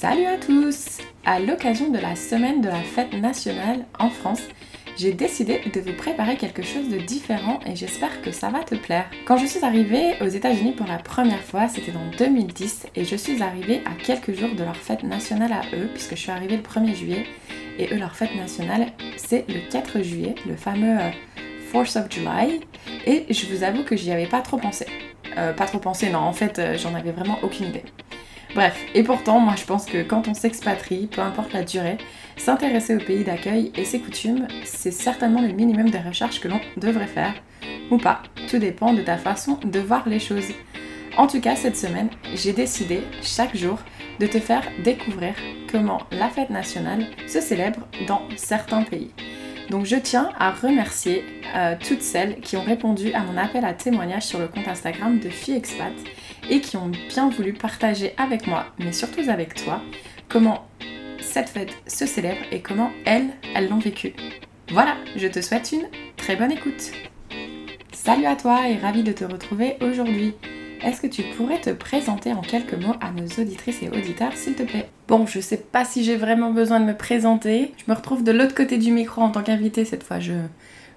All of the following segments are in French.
Salut à tous À l'occasion de la semaine de la fête nationale en France, j'ai décidé de vous préparer quelque chose de différent et j'espère que ça va te plaire. Quand je suis arrivée aux États-Unis pour la première fois, c'était en 2010 et je suis arrivée à quelques jours de leur fête nationale à eux, puisque je suis arrivée le 1er juillet et eux, leur fête nationale, c'est le 4 juillet, le fameux 4th euh, of July. Et je vous avoue que j'y avais pas trop pensé. Euh, pas trop pensé, non, en fait, euh, j'en avais vraiment aucune idée. Bref, et pourtant, moi je pense que quand on s'expatrie, peu importe la durée, s'intéresser au pays d'accueil et ses coutumes, c'est certainement le minimum de recherche que l'on devrait faire, ou pas. Tout dépend de ta façon de voir les choses. En tout cas, cette semaine, j'ai décidé chaque jour de te faire découvrir comment la fête nationale se célèbre dans certains pays. Donc je tiens à remercier euh, toutes celles qui ont répondu à mon appel à témoignage sur le compte Instagram de FiExpat et qui ont bien voulu partager avec moi, mais surtout avec toi, comment cette fête se célèbre et comment elles, elles l'ont vécue. Voilà, je te souhaite une très bonne écoute. Salut à toi et ravi de te retrouver aujourd'hui. Est-ce que tu pourrais te présenter en quelques mots à nos auditrices et auditeurs, s'il te plaît? Bon, je sais pas si j'ai vraiment besoin de me présenter. Je me retrouve de l'autre côté du micro en tant qu'invité cette fois. Je,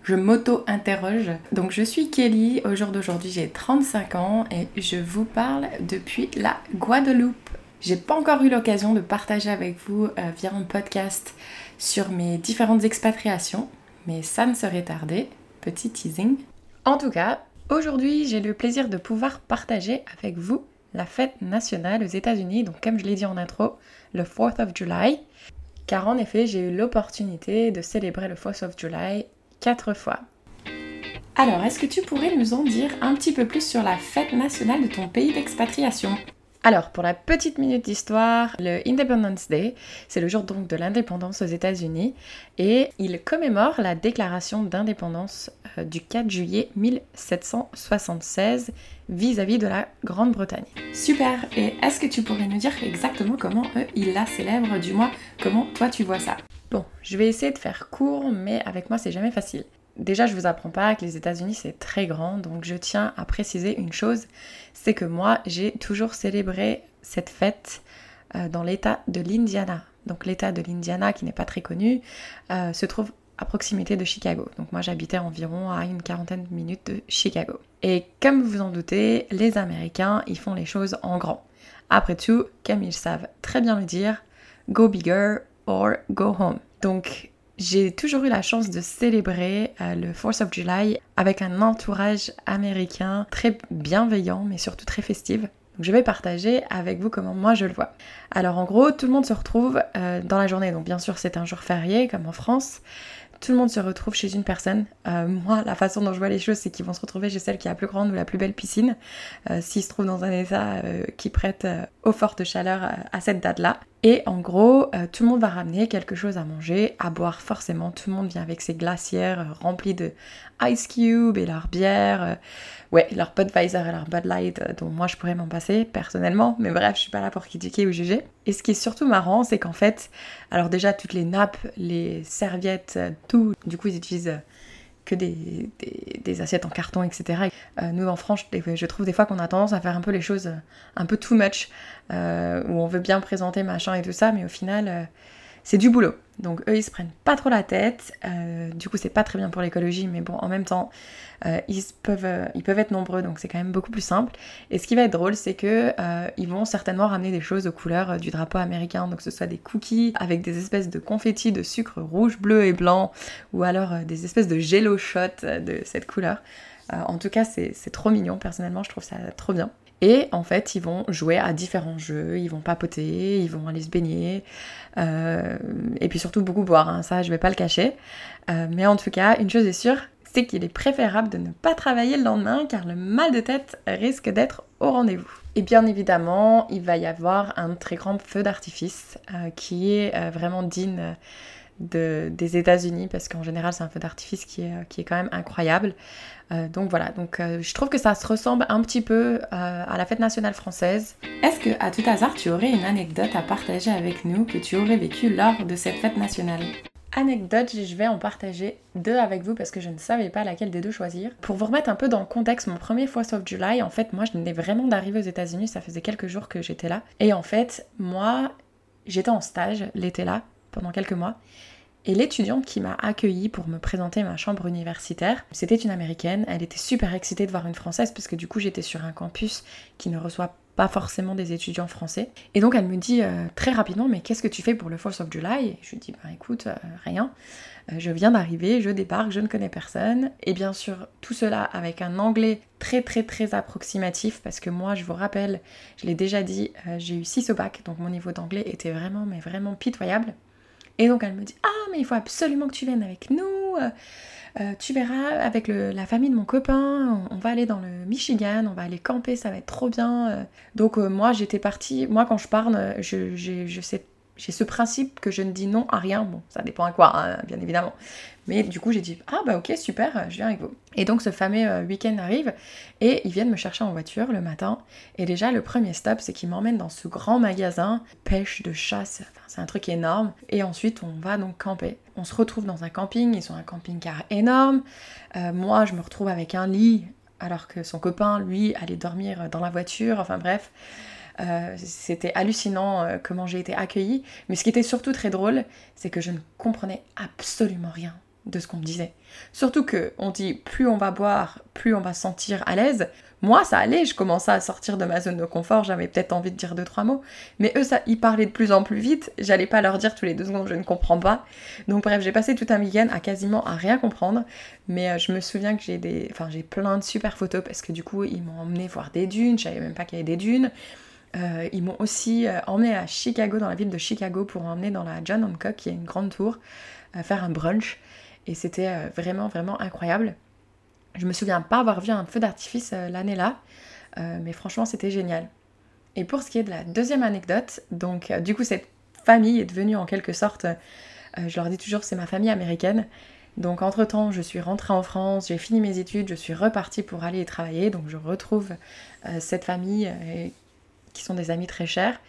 je m'auto-interroge. Donc je suis Kelly, au jour d'aujourd'hui j'ai 35 ans et je vous parle depuis la Guadeloupe. J'ai pas encore eu l'occasion de partager avec vous euh, via un podcast sur mes différentes expatriations, mais ça ne serait tardé. Petit teasing. En tout cas, aujourd'hui j'ai le plaisir de pouvoir partager avec vous la fête nationale aux États-Unis, donc comme je l'ai dit en intro, le 4th of July. Car en effet, j'ai eu l'opportunité de célébrer le 4th of July quatre fois. Alors, est-ce que tu pourrais nous en dire un petit peu plus sur la fête nationale de ton pays d'expatriation? Alors, pour la petite minute d'histoire, le Independence Day, c'est le jour donc de l'indépendance aux États-Unis et il commémore la déclaration d'indépendance euh, du 4 juillet 1776 vis-à-vis de la Grande-Bretagne. Super Et est-ce que tu pourrais nous dire exactement comment eux ils la célèbrent, du moins comment toi tu vois ça? Je vais essayer de faire court, mais avec moi c'est jamais facile. Déjà, je vous apprends pas que les États-Unis c'est très grand, donc je tiens à préciser une chose, c'est que moi j'ai toujours célébré cette fête euh, dans l'état de l'Indiana. Donc l'état de l'Indiana, qui n'est pas très connu, euh, se trouve à proximité de Chicago. Donc moi j'habitais environ à une quarantaine de minutes de Chicago. Et comme vous en doutez, les Américains, ils font les choses en grand. Après tout, comme ils savent très bien le dire, go bigger or go home. Donc j'ai toujours eu la chance de célébrer euh, le 4th of July avec un entourage américain très bienveillant mais surtout très festif. Donc je vais partager avec vous comment moi je le vois. Alors en gros, tout le monde se retrouve euh, dans la journée. Donc bien sûr, c'est un jour férié comme en France tout le monde se retrouve chez une personne. Euh, moi, la façon dont je vois les choses, c'est qu'ils vont se retrouver chez celle qui a la plus grande ou la plus belle piscine, s'ils se trouvent dans un état qui prête aux fortes chaleurs à cette date-là. Et en gros, tout le monde va ramener quelque chose à manger, à boire forcément. Tout le monde vient avec ses glacières remplies de ice cube et leur bière ouais, leur Budweiser et leur Bud Light, euh, dont moi je pourrais m'en passer personnellement, mais bref, je suis pas là pour critiquer ou juger. Et ce qui est surtout marrant, c'est qu'en fait, alors déjà toutes les nappes, les serviettes, euh, tout, du coup ils utilisent euh, que des, des, assiettes en carton, etc. nous en France, je trouve des fois qu'on a tendance à faire un peu les choses un peu too much, où on veut bien présenter machin et tout ça, mais au final, c'est du boulot. Donc eux, ils se prennent pas trop la tête. Euh, du coup, c'est pas très bien pour l'écologie, mais bon, en même temps, euh, ils, peuvent, euh, ils peuvent être nombreux, donc c'est quand même beaucoup plus simple. Et ce qui va être drôle, c'est que ils vont certainement ramener des choses aux couleurs du drapeau américain, donc que ce soit des cookies avec des espèces de confettis de sucre rouge, bleu et blanc, ou alors des espèces de jello shot de cette couleur. en tout cas, c'est trop mignon. Personnellement, je trouve ça trop bien. Et en fait, ils vont jouer à différents jeux, ils vont papoter, ils vont aller se baigner, euh, et puis surtout beaucoup boire, hein. ça je vais pas le cacher. Euh, mais en tout cas, une chose est sûre, c'est qu'il est préférable de ne pas travailler le lendemain car le mal de tête risque d'être au rendez-vous. Et bien évidemment, il va y avoir un très grand feu d'artifice euh, qui est vraiment digne des États-Unis parce qu'en général c'est un feu d'artifice qui est, qui est quand même incroyable. Euh, donc voilà, donc euh, je trouve que ça se ressemble un petit peu euh, à la fête nationale française. Est-ce que à tout hasard tu aurais une anecdote à partager avec nous que tu aurais vécu lors de cette fête nationale? Anecdote, je vais en partager deux avec vous parce que je ne savais pas laquelle des deux choisir. Pour vous remettre un peu dans le contexte, mon premier 4th of July, en fait, moi je venais vraiment d'arriver aux États-Unis, ça faisait quelques jours que j'étais là. Et en fait, moi, j'étais en stage l'été là, pendant quelques mois, et l'étudiante qui m'a accueillie pour me présenter ma chambre universitaire, c'était une américaine. Elle était super excitée de voir une française parce que du coup j'étais sur un campus qui ne reçoit pas forcément des étudiants français. Et donc elle me dit euh, très rapidement mais qu'est-ce que tu fais pour le 4th of July? Et je lui dis bah écoute, euh, rien. Euh, je viens d'arriver, je débarque, je ne connais personne. Et bien sûr, tout cela avec un anglais très très très approximatif parce que moi, je vous rappelle, je l'ai déjà dit, j'ai eu 6 au bac, donc mon niveau d'anglais était vraiment mais vraiment pitoyable. Et donc elle me dit Ah, mais il faut absolument que tu viennes avec nous. Euh, euh, tu verras avec la famille de mon copain, on, va aller dans le Michigan, on va aller camper, ça va être trop bien. Euh. Donc moi j'étais partie, moi quand je parle, je, je sais j'ai ce principe que je ne dis non à rien. Bon, ça dépend à quoi, hein, bien évidemment. Mais du coup, j'ai dit Ah, bah ok, super, je viens avec vous. Et donc, ce fameux euh, week-end arrive et ils viennent me chercher en voiture le matin. Et déjà, le premier stop, c'est qu'ils m'emmènent dans ce grand magasin, pêche de chasse. C'est un truc énorme. Et ensuite, on va donc camper. On se retrouve dans un camping. Ils ont un camping-car énorme. Euh, moi, je me retrouve avec un lit, alors que son copain, lui, allait dormir dans la voiture. Enfin, bref. Euh, c'était hallucinant euh, comment j'ai été accueillie. Mais ce qui était surtout très drôle, c'est que je ne comprenais absolument rien de ce qu'on me disait. Surtout que on dit plus on va boire, plus on va se sentir à l'aise. Moi, ça allait, je commençais à sortir de ma zone de confort, j'avais peut-être envie de dire deux trois mots, mais eux, ça, ils parlaient de plus en plus vite. J'allais pas leur dire tous les deux secondes, je ne comprends pas. Donc bref, j'ai passé tout un week-end à quasiment à rien comprendre, mais euh, je me souviens que j'ai des, enfin j'ai plein de super photos parce que du coup, ils m'ont emmené voir des dunes. Je savais même pas qu'il y avait des dunes. Euh, ils m'ont aussi euh, emmené à Chicago, dans la ville de Chicago, pour emmener dans la John Hancock, qui est une grande tour, euh, faire un brunch. Et c'était vraiment, vraiment incroyable. Je me souviens pas avoir vu un feu d'artifice l'année-là, mais franchement, c'était génial. Et pour ce qui est de la deuxième anecdote, donc du coup, cette famille est devenue en quelque sorte, je leur dis toujours, c'est ma famille américaine. Donc entre-temps, je suis rentrée en France, j'ai fini mes études, je suis repartie pour aller travailler, donc je retrouve cette famille qui sont des amis très chers.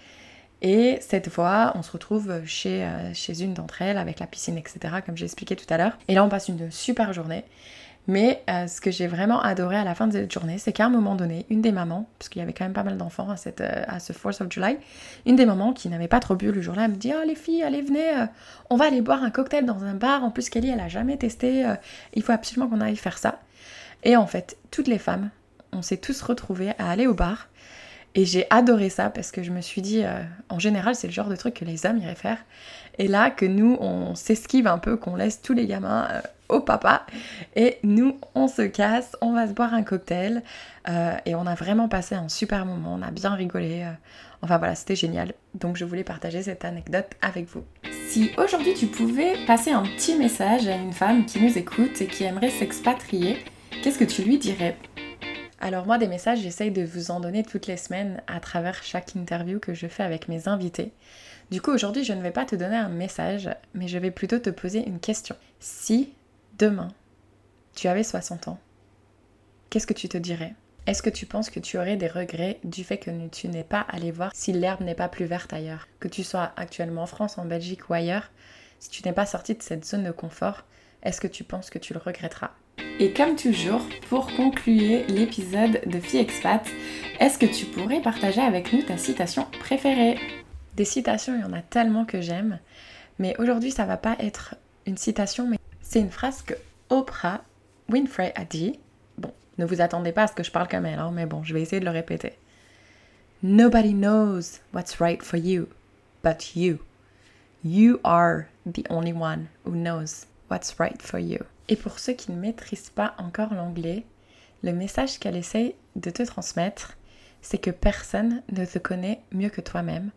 Et cette fois, on se retrouve chez, euh, une d'entre elles avec la piscine, etc., comme j'ai expliqué tout à l'heure. Et là, on passe une super journée. Mais euh, ce que j'ai vraiment adoré à la fin de cette journée, c'est qu'à un moment donné, une des mamans, parce qu'il y avait quand même pas mal d'enfants à, cette, euh, à ce 4th of July, une des mamans qui n'avait pas trop bu le jour-là, elle me dit Ah, les filles, allez, venez, on va aller boire un cocktail dans un bar. En plus, Kelly, elle a jamais testé, il faut absolument qu'on aille faire ça. Et en fait, toutes les femmes, on s'est tous retrouvées à aller au bar et j'ai adoré ça parce que je me suis dit, euh, en général, c'est le genre de truc que les hommes iraient faire. Et là, que nous, on s'esquive un peu, qu'on laisse tous les gamins euh, au papa. Et nous, on se casse, on va se boire un cocktail. Euh, et on a vraiment passé un super moment, on a bien rigolé. enfin voilà, c'était génial. Donc je voulais partager cette anecdote avec vous. Si aujourd'hui tu pouvais passer un petit message à une femme qui nous écoute et qui aimerait s'expatrier, qu'est-ce que tu lui dirais? Alors moi, des messages, j'essaye de vous en donner toutes les semaines à travers chaque interview que je fais avec mes invités. Du coup, aujourd'hui, je ne vais pas te donner un message, mais je vais plutôt te poser une question. Si demain, tu avais 60 ans, qu'est-ce que tu te dirais? Est-ce que tu penses que tu aurais des regrets du fait que tu n'es pas allé voir si l'herbe n'est pas plus verte ailleurs? Que tu sois actuellement en France, en Belgique ou ailleurs, si tu n'es pas sorti de cette zone de confort, est-ce que tu penses que tu le regretteras? Et comme toujours, pour conclure l'épisode de Fille Expat, est-ce que tu pourrais partager avec nous ta citation préférée? Des citations, il y en a tellement que j'aime, mais aujourd'hui ça va pas être une citation, mais c'est une phrase que Oprah Winfrey a dit. Bon, ne vous attendez pas à ce que je parle comme elle, hein, mais bon, je vais essayer de le répéter. Nobody knows what's right for you, but you. You are the only one who knows what's right for you. Et pour ceux qui ne maîtrisent pas encore l'anglais, le message qu'elle essaye de te transmettre, c'est que personne ne te connaît mieux que toi-même.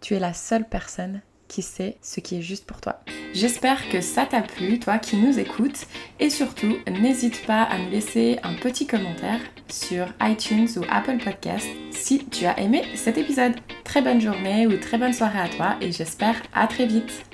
Tu es la seule personne qui sait ce qui est juste pour toi. J'espère que ça t'a plu, toi qui nous écoutes, et surtout, n'hésite pas à nous laisser un petit commentaire sur iTunes ou Apple Podcast si tu as aimé cet épisode. Très bonne journée ou très bonne soirée à toi, et j'espère à très vite.